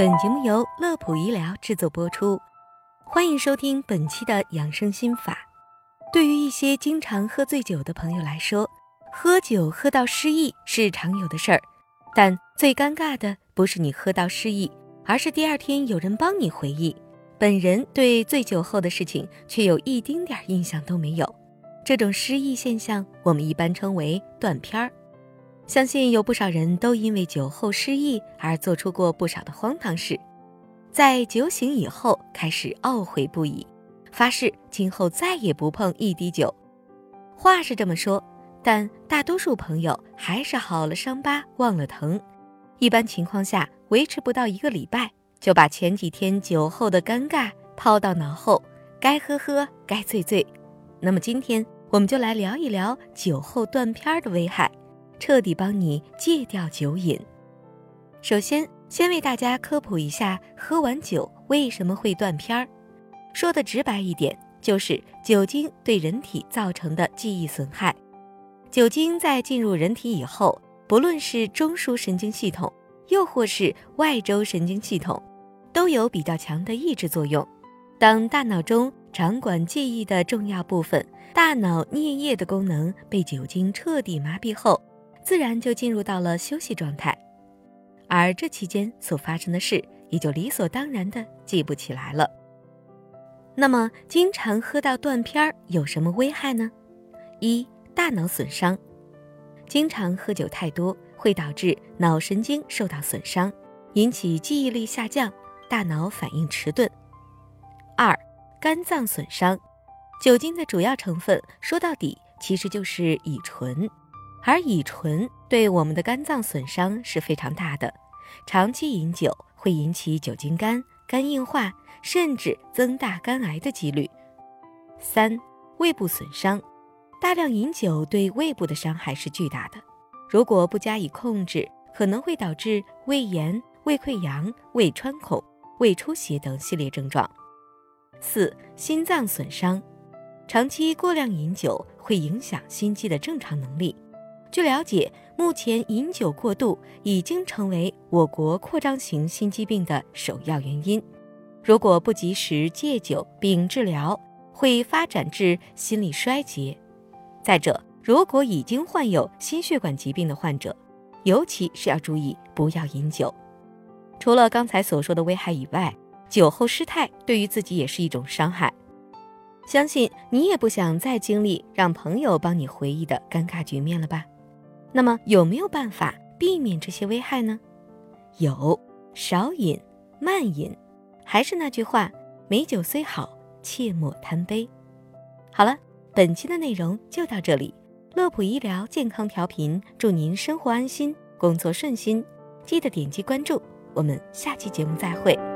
本节目由乐普医疗制作播出，欢迎收听本期的养生心法。对于一些经常喝醉酒的朋友来说，喝酒喝到失忆是常有的事儿，但最尴尬的不是你喝到失忆，而是第二天有人帮你回忆，本人对醉酒后的事情却有一丁点印象都没有。这种失忆现象，我们一般称为断片儿。相信有不少人都因为酒后失忆而做出过不少的荒唐事，在酒醒以后开始懊悔不已，发誓今后再也不碰一滴酒。话是这么说，但大多数朋友还是好了伤疤忘了疼，一般情况下维持不到一个礼拜，就把前几天酒后的尴尬抛到脑后，该喝喝，该醉醉。那么今天我们就来聊一聊酒后断片的危害。彻底帮你戒掉酒瘾。首先，先为大家科普一下，喝完酒为什么会断片儿。说的直白一点，就是酒精对人体造成的记忆损害。酒精在进入人体以后，不论是中枢神经系统，又或是外周神经系统，都有比较强的抑制作用。当大脑中掌管记忆的重要部分——大脑颞叶的功能被酒精彻底麻痹后，自然就进入到了休息状态，而这期间所发生的事也就理所当然的记不起来了。那么，经常喝到断片儿有什么危害呢？一、大脑损伤，经常喝酒太多会导致脑神经受到损伤，引起记忆力下降，大脑反应迟钝。二、肝脏损伤，酒精的主要成分说到底其实就是乙醇。而乙醇对我们的肝脏损伤是非常大的，长期饮酒会引起酒精肝、肝硬化，甚至增大肝癌的几率。三、胃部损伤，大量饮酒对胃部的伤害是巨大的，如果不加以控制，可能会导致胃炎、胃溃疡、胃穿孔、胃出血等系列症状。四、心脏损伤，长期过量饮酒会影响心肌的正常能力。据了解，目前饮酒过度已经成为我国扩张型心肌病的首要原因。如果不及时戒酒并治疗，会发展至心力衰竭。再者，如果已经患有心血管疾病的患者，尤其是要注意不要饮酒。除了刚才所说的危害以外，酒后失态对于自己也是一种伤害。相信你也不想再经历让朋友帮你回忆的尴尬局面了吧？那么有没有办法避免这些危害呢？有，少饮，慢饮。还是那句话，美酒虽好，切莫贪杯。好了，本期的内容就到这里。乐普医疗健康调频，祝您生活安心，工作顺心。记得点击关注，我们下期节目再会。